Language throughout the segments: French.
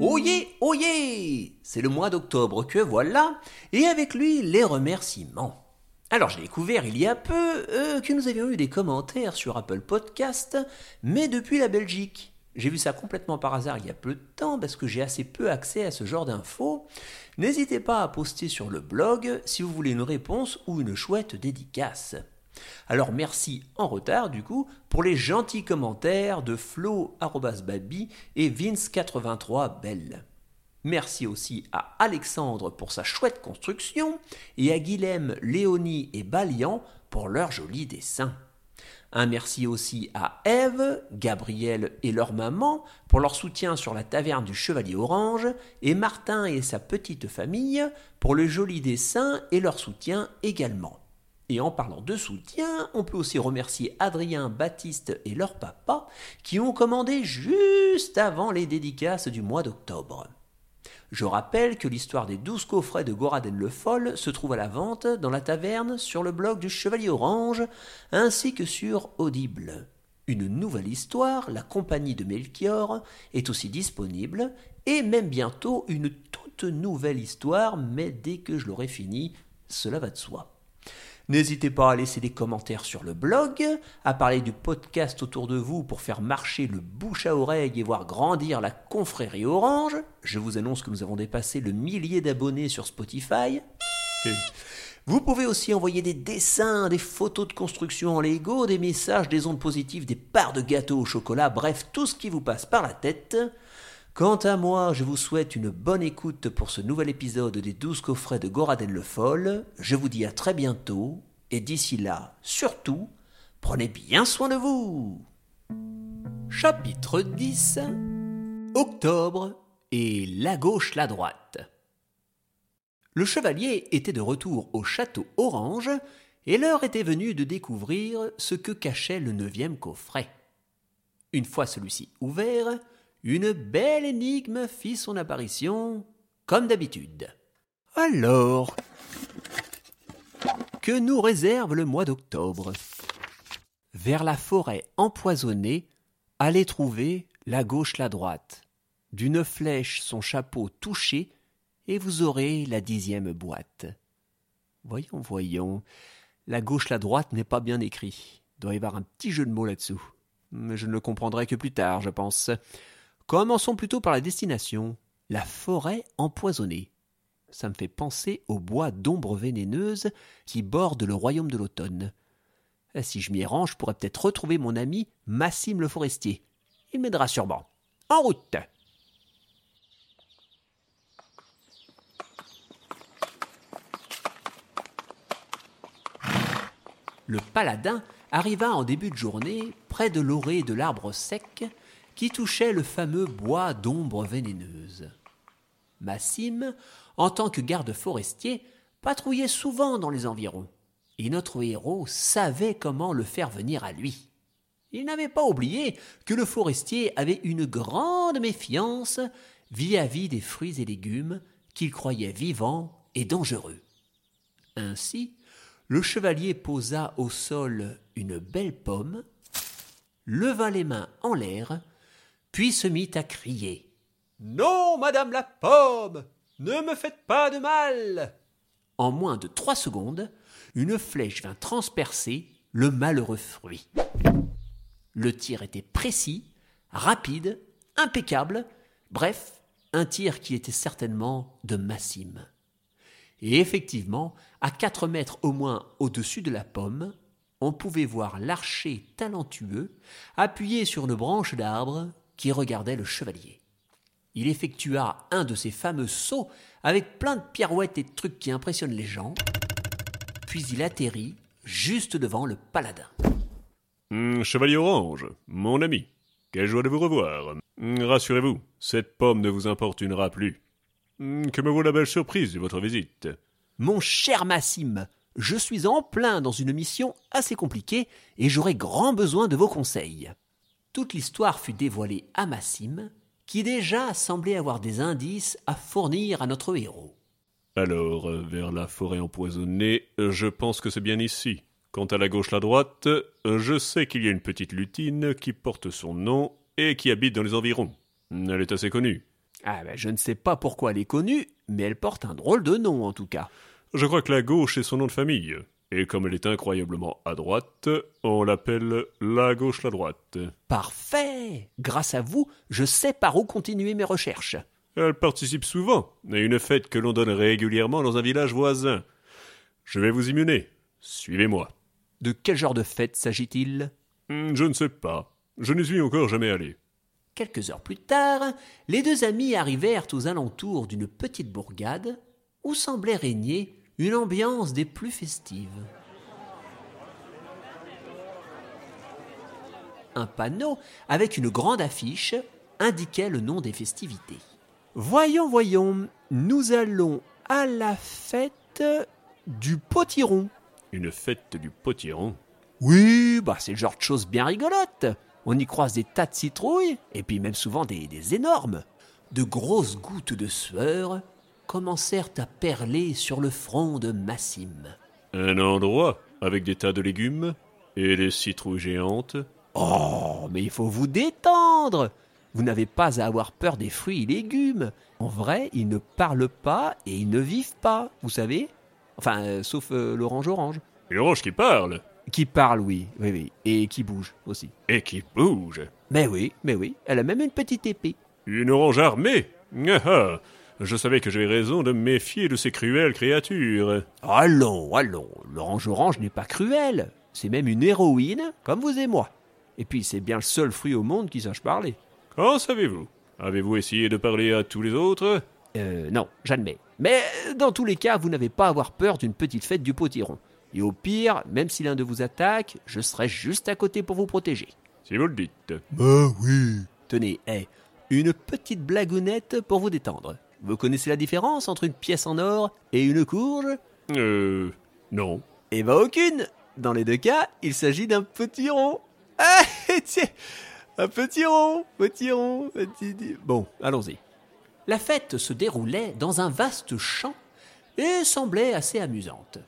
Oyez, oyez C'est le mois d'octobre que voilà, et avec lui les remerciements. Alors j'ai découvert il y a peu euh, que nous avions eu des commentaires sur Apple Podcast, mais depuis la Belgique. J'ai vu ça complètement par hasard il y a peu de temps parce que j'ai assez peu accès à ce genre d'infos. N'hésitez pas à poster sur le blog si vous voulez une réponse ou une chouette dédicace. Alors merci en retard du coup pour les gentils commentaires de Flo@baby et Vince83 Belle. Merci aussi à Alexandre pour sa chouette construction et à Guilhem, Léonie et Balian pour leurs jolis dessins. Un merci aussi à Eve, Gabriel et leur maman pour leur soutien sur la taverne du Chevalier Orange et Martin et sa petite famille pour le joli dessin et leur soutien également. Et en parlant de soutien, on peut aussi remercier Adrien, Baptiste et leur papa qui ont commandé juste avant les dédicaces du mois d'octobre. Je rappelle que l'histoire des douze coffrets de Goraden le Foll se trouve à la vente dans la taverne sur le blog du Chevalier Orange ainsi que sur Audible. Une nouvelle histoire, La Compagnie de Melchior, est aussi disponible et même bientôt une toute nouvelle histoire, mais dès que je l'aurai fini, cela va de soi. N'hésitez pas à laisser des commentaires sur le blog, à parler du podcast autour de vous pour faire marcher le bouche à oreille et voir grandir la confrérie orange. Je vous annonce que nous avons dépassé le millier d'abonnés sur Spotify. Vous pouvez aussi envoyer des dessins, des photos de construction en Lego, des messages, des ondes positives, des parts de gâteau au chocolat, bref, tout ce qui vous passe par la tête. Quant à moi, je vous souhaite une bonne écoute pour ce nouvel épisode des 12 coffrets de Goraden le Foll. Je vous dis à très bientôt, et d'ici là, surtout, prenez bien soin de vous. Chapitre 10 Octobre et la gauche, la droite. Le chevalier était de retour au château Orange, et l'heure était venue de découvrir ce que cachait le neuvième coffret. Une fois celui-ci ouvert, une belle énigme fit son apparition, comme d'habitude. Alors, que nous réserve le mois d'octobre? Vers la forêt empoisonnée, allez trouver la gauche la droite. D'une flèche son chapeau touché, et vous aurez la dixième boîte. Voyons, voyons. La gauche la droite n'est pas bien écrit. Doit y avoir un petit jeu de mots là-dessous. Mais je ne le comprendrai que plus tard, je pense. Commençons plutôt par la destination, la forêt empoisonnée. Ça me fait penser au bois d'ombre vénéneuse qui borde le royaume de l'automne. Eh, si je m'y range, je pourrais peut-être retrouver mon ami Massime le forestier. Il m'aidera sûrement. En route Le paladin arriva en début de journée près de l'orée de l'arbre sec qui touchait le fameux bois d'ombre vénéneuse. Massime, en tant que garde forestier, patrouillait souvent dans les environs, et notre héros savait comment le faire venir à lui. Il n'avait pas oublié que le forestier avait une grande méfiance vis-à-vis des fruits et légumes qu'il croyait vivants et dangereux. Ainsi, le chevalier posa au sol une belle pomme, leva les mains en l'air puis se mit à crier. Non, madame la pomme. Ne me faites pas de mal. En moins de trois secondes, une flèche vint transpercer le malheureux fruit. Le tir était précis, rapide, impeccable, bref, un tir qui était certainement de Massime. Et effectivement, à quatre mètres au moins au-dessus de la pomme, on pouvait voir l'archer talentueux appuyé sur une branche d'arbre qui regardait le chevalier. Il effectua un de ces fameux sauts avec plein de pirouettes et de trucs qui impressionnent les gens, puis il atterrit juste devant le paladin. Hum, chevalier Orange, mon ami, quelle joie de vous revoir. Hum, rassurez-vous, cette pomme ne vous importunera plus. Hum, que me vaut la belle surprise de votre visite? Mon cher Massime, je suis en plein dans une mission assez compliquée et j'aurai grand besoin de vos conseils toute l'histoire fut dévoilée à Massime, qui déjà semblait avoir des indices à fournir à notre héros. Alors, euh, vers la forêt empoisonnée, je pense que c'est bien ici. Quant à la gauche, la droite, je sais qu'il y a une petite lutine qui porte son nom et qui habite dans les environs. Elle est assez connue. Ah ben, je ne sais pas pourquoi elle est connue, mais elle porte un drôle de nom en tout cas. Je crois que la gauche est son nom de famille. Et comme elle est incroyablement à droite, on l'appelle la gauche la droite. Parfait Grâce à vous, je sais par où continuer mes recherches. Elle participe souvent à une fête que l'on donne régulièrement dans un village voisin. Je vais vous y mener. Suivez-moi. De quel genre de fête s'agit-il? Hmm, Je ne sais pas. Je n'y suis encore jamais allé. Quelques heures plus tard, les deux amis arrivèrent aux alentours d'une petite bourgade où semblait régner une ambiance des plus festives. Un panneau avec une grande affiche indiquait le nom des festivités. Voyons, voyons, nous allons à la fête du potiron. Une fête du potiron? Oui, bah c'est le genre de choses bien rigolotes. On y croise des tas de citrouilles, et puis même souvent des, des énormes. De grosses gouttes de sueur commencèrent à perler sur le front de Massim. Un endroit avec des tas de légumes et des citrouilles géantes. Oh, mais il faut vous détendre Vous n'avez pas à avoir peur des fruits et légumes. En vrai, ils ne parlent pas et ils ne vivent pas, vous savez Enfin, euh, sauf euh, l'orange orange. Une orange qui parle Qui parle, oui, oui, oui, et qui bouge aussi. et qui bouge. Mais oui, mais oui, elle a même une petite épée. Une orange armée Ah ah Je savais que j'avais raison de me méfier de ces cruelles créatures. Allons, allons, l'orange orange n'est pas cruelle. C'est même une héroïne, comme vous et moi. Et puis c'est bien le seul fruit au monde qui sache parler. Qu'en savez-vous? Avez-vous essayé de parler à tous les autres? Euh, non, j'admets. Mais dans tous les cas, vous n'avez pas à avoir peur d'une petite fête du potiron. Et au pire, même si l'un de vous attaque, je serai juste à côté pour vous protéger. Si vous le dites. Bah oui. Tenez, hé, une petite blagounette pour vous détendre. Vous connaissez la différence entre une pièce en or et une courge? Euh. Non. Eh ben aucune Dans les deux cas, il s'agit d'un petit rond. Ah, tiens Un petit rond, petit rond, petit... Bon, allons-y. La fête se déroulait dans un vaste champ et semblait assez amusante.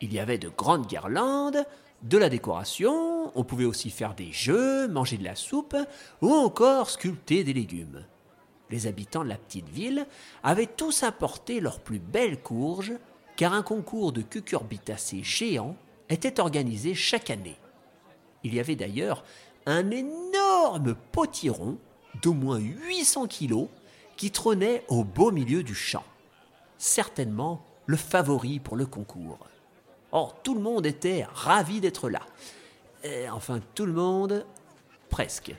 Il y avait de grandes guirlandes, de la décoration, on pouvait aussi faire des jeux, manger de la soupe ou encore sculpter des légumes. Les habitants de la petite ville avaient tous apporté leurs plus belles courges, car un concours de cucurbitacées géants était organisé chaque année. Il y avait d'ailleurs un énorme potiron d'au moins 800 kilos qui trônait au beau milieu du champ. Certainement le favori pour le concours. Or, tout le monde était ravi d'être là. Enfin, tout le monde, presque.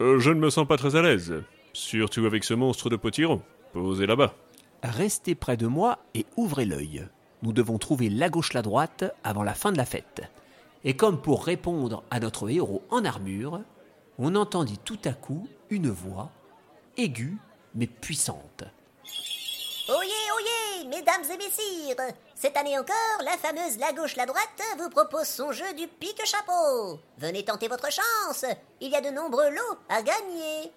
Euh, je ne me sens pas très à l'aise. Surtout avec ce monstre de potiron. Posé là-bas. Restez près de moi et ouvrez l'œil. Nous devons trouver la gauche la droite avant la fin de la fête. Et comme pour répondre à notre héros en armure, on entendit tout à coup une voix aiguë mais puissante. Oyez, oyez, mesdames et messieurs Cette année encore, la fameuse La Gauche, la Droite vous propose son jeu du pique-chapeau. Venez tenter votre chance, il y a de nombreux lots à gagner.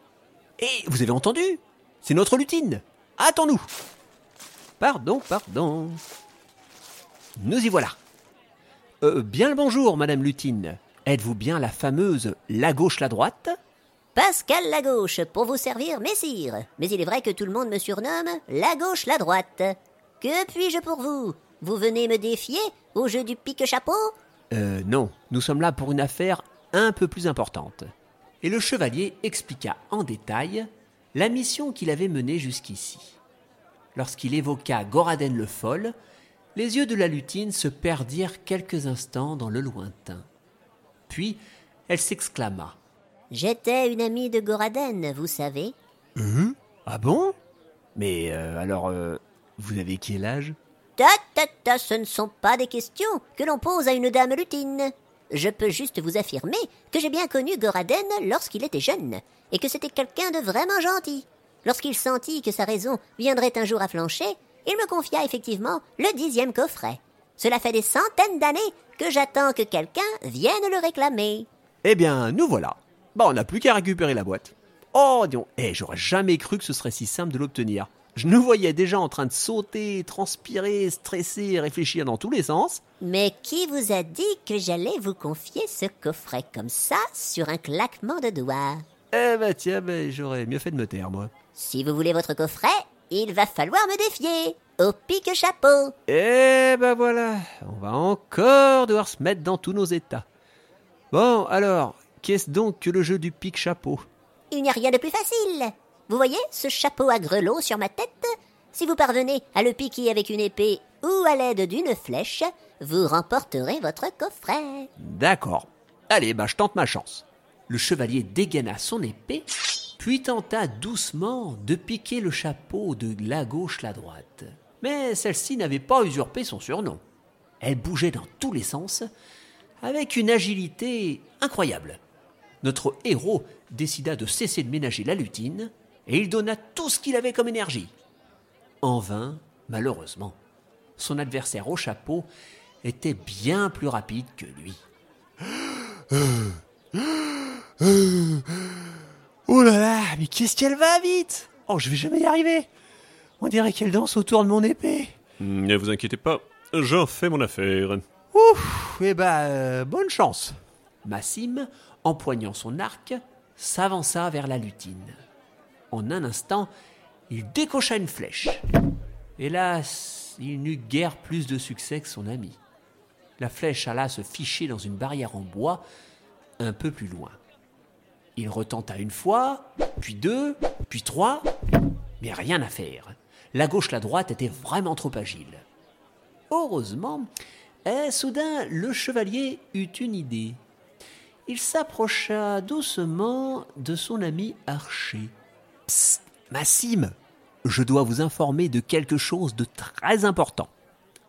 Et vous avez entendu C'est notre lutine Attends-nous Pardon, pardon. Nous y voilà. Euh, bien le bonjour, Madame Lutine. Êtes-vous bien la fameuse La Gauche, la Droite? Pascal La Gauche, pour vous servir, messire. Mais il est vrai que tout le monde me surnomme La Gauche, la Droite. Que puis-je pour vous? Vous venez me défier au jeu du pique-chapeau? Euh, non, nous sommes là pour une affaire un peu plus importante. Et le chevalier expliqua en détail la mission qu'il avait menée jusqu'ici. Lorsqu'il évoqua Goraden le Foll, les yeux de la lutine se perdirent quelques instants dans le lointain. Puis elle s'exclama. J'étais une amie de Goraden, vous savez. Ah bon? Mais euh, alors, euh, vous avez quel âge? Ta ta ta, ce ne sont pas des questions que l'on pose à une dame lutine. Je peux juste vous affirmer que j'ai bien connu Goraden lorsqu'il était jeune, et que c'était quelqu'un de vraiment gentil. Lorsqu'il sentit que sa raison viendrait un jour à flancher, il me confia effectivement le dixième coffret. Cela fait des centaines d'années que j'attends que quelqu'un vienne le réclamer. Eh bien, nous voilà. Bah, on n'a plus qu'à récupérer la boîte. Oh, donc, eh, j'aurais jamais cru que ce serait si simple de l'obtenir. Je nous voyais déjà en train de sauter, transpirer, stresser, réfléchir dans tous les sens. Mais qui vous a dit que j'allais vous confier ce coffret comme ça sur un claquement de doigts? Eh bah tiens, bah, j'aurais mieux fait de me taire, moi. Si vous voulez votre coffret, il va falloir me défier. Au pique-chapeau. Eh ben voilà, on va encore devoir se mettre dans tous nos états. Bon, alors, qu'est-ce donc que le jeu du pique-chapeau? Il n'y a rien de plus facile. Vous voyez ce chapeau à grelots sur ma tête? Si vous parvenez à le piquer avec une épée ou à l'aide d'une flèche, vous remporterez votre coffret. D'accord. Allez, bah je tente ma chance. Le chevalier dégaina son épée, puis tenta doucement de piquer le chapeau de la gauche la droite. Mais celle-ci n'avait pas usurpé son surnom. Elle bougeait dans tous les sens, avec une agilité incroyable. Notre héros décida de cesser de ménager la lutine, et il donna tout ce qu'il avait comme énergie. En vain, malheureusement. Son adversaire au chapeau était bien plus rapide que lui. Oh là là, mais qu'est-ce qu'elle va vite Oh, je vais jamais y arriver. On dirait qu'elle danse autour de mon épée. Ne vous inquiétez pas, j'en fais mon affaire. Ouf, eh ben, euh, bonne chance. Massim, empoignant son arc, s'avança vers la lutine. En un instant, il décocha une flèche. Hélas, il n'eut guère plus de succès que son ami. La flèche alla se ficher dans une barrière en bois un peu plus loin. Il retenta une fois, puis deux, puis trois, mais rien à faire. La gauche, la droite étaient vraiment trop agiles. Heureusement, eh, soudain, le chevalier eut une idée. Il s'approcha doucement de son ami Archer. Psst, Massim, je dois vous informer de quelque chose de très important.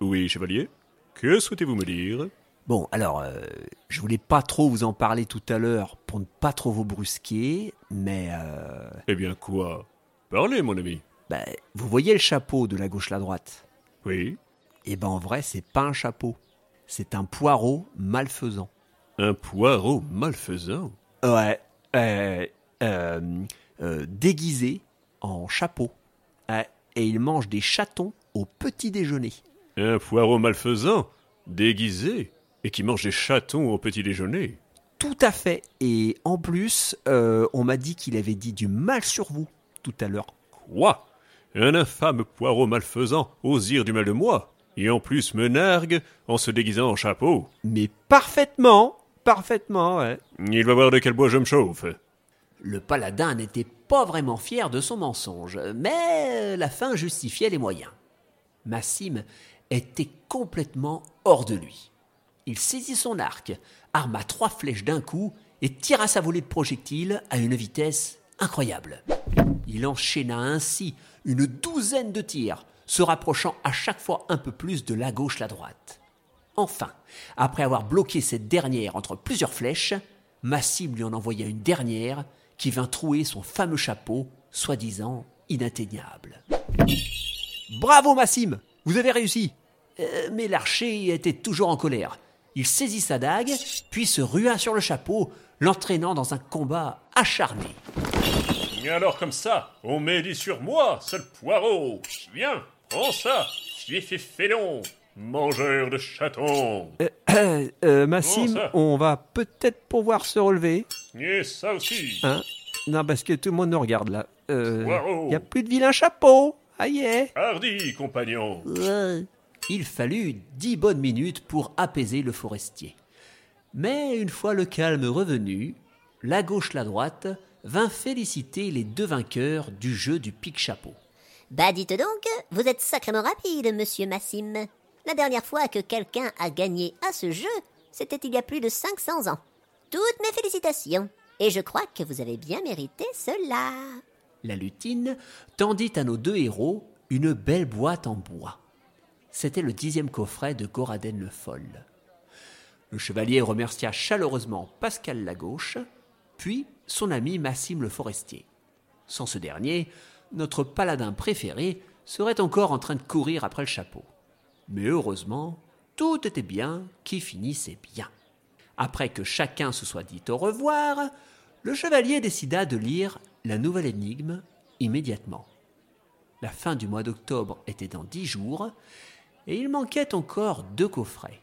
Oui, chevalier. Que souhaitez-vous me dire? Bon, alors, euh, je voulais pas trop vous en parler tout à l'heure pour ne pas trop vous brusquer, mais euh, Eh bien quoi? Parlez, mon ami. bah, vous voyez le chapeau de la gauche la droite? Oui. Eh ben en vrai, c'est pas un chapeau, c'est un poireau malfaisant. Un poireau malfaisant? Ouais, euh, euh, euh, déguisé en chapeau. Ouais, et il mange des chatons au petit déjeuner. Un poireau malfaisant Déguisé Et qui mange des chatons au petit déjeuner Tout à fait. Et en plus, euh, on m'a dit qu'il avait dit du mal sur vous tout à l'heure. Quoi Un infâme poireau malfaisant ose dire du mal de moi Et en plus me nargue en se déguisant en chapeau Mais parfaitement, parfaitement, ouais. Il va voir de quel bois je me chauffe Le paladin n'était pas vraiment fier de son mensonge, mais la fin justifiait les moyens. Massim était complètement hors de lui. Il saisit son arc, arma trois flèches d'un coup et tira sa volée de projectiles à une vitesse incroyable. Il enchaîna ainsi une douzaine de tirs, se rapprochant à chaque fois un peu plus de la gauche la droite. Enfin, après avoir bloqué cette dernière entre plusieurs flèches, Massim lui en envoya une dernière qui vint trouer son fameux chapeau, soi-disant inatteignable. Bravo Massim, vous avez réussi. Euh, mais l'archer était toujours en colère. Il saisit sa dague, puis se rua sur le chapeau, l'entraînant dans un combat acharné. Et alors comme ça, on médit sur moi, seul poireau Viens, prends ça, et félon, mangeur de chatons Euh, euh, Massim, Comment ça on va peut-être pouvoir se relever. Et ça aussi Hein? Non, parce que tout le monde nous regarde là. Euh, Poireau. y a plus de vilain chapeau. Aïe Hardi, compagnon Il fallut dix bonnes minutes pour apaiser le forestier. Mais une fois le calme revenu, la gauche, la droite vint féliciter les deux vainqueurs du jeu du pique-chapeau. Bah dites donc, vous êtes sacrément rapide, monsieur Massim. La dernière fois que quelqu'un a gagné à ce jeu, c'était il y a plus de 500 ans. Toutes mes félicitations. Et je crois que vous avez bien mérité cela. La lutine tendit à nos deux héros une belle boîte en bois. C'était le dixième coffret de Goraden le Foll. Le chevalier remercia chaleureusement Pascal Lagauche, puis son ami Massim le Forestier. Sans ce dernier, notre paladin préféré serait encore en train de courir après le chapeau. Mais heureusement, tout était bien qui finissait bien. Après que chacun se soit dit au revoir, le chevalier décida de lire la nouvelle énigme immédiatement. La fin du mois d'octobre était dans dix jours, et il manquait encore deux coffrets.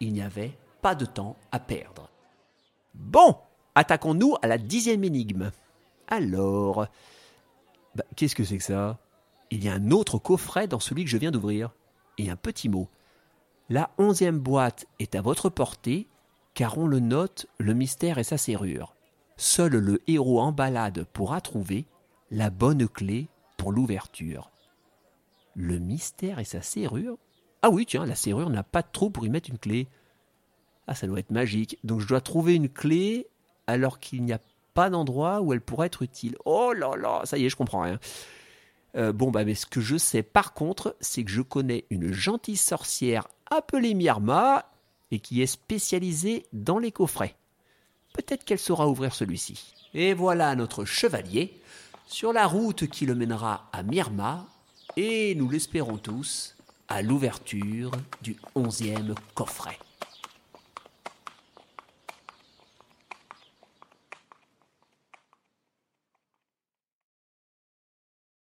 Il n'y avait pas de temps à perdre. Bon, attaquons-nous à la dixième énigme. Alors, bah, qu'est-ce que c'est que ça? Il y a un autre coffret dans celui que je viens d'ouvrir. Et un petit mot. La onzième boîte est à votre portée, car on le note, le mystère et sa serrure. Seul le héros en balade pourra trouver la bonne clé pour l'ouverture. Le mystère et sa serrure? Ah oui, tiens, la serrure n'a pas de trou pour y mettre une clé. Ah, ça doit être magique. Donc je dois trouver une clé alors qu'il n'y a pas d'endroit où elle pourrait être utile. Oh là là, ça y est, je comprends rien. Euh, bon, bah, mais ce que je sais par contre, c'est que je connais une gentille sorcière appelée Myrma et qui est spécialisée dans les coffrets. Peut-être qu'elle saura ouvrir celui-ci. Et voilà notre chevalier sur la route qui le mènera à Myrma et, nous l'espérons tous, à l'ouverture du onzième coffret.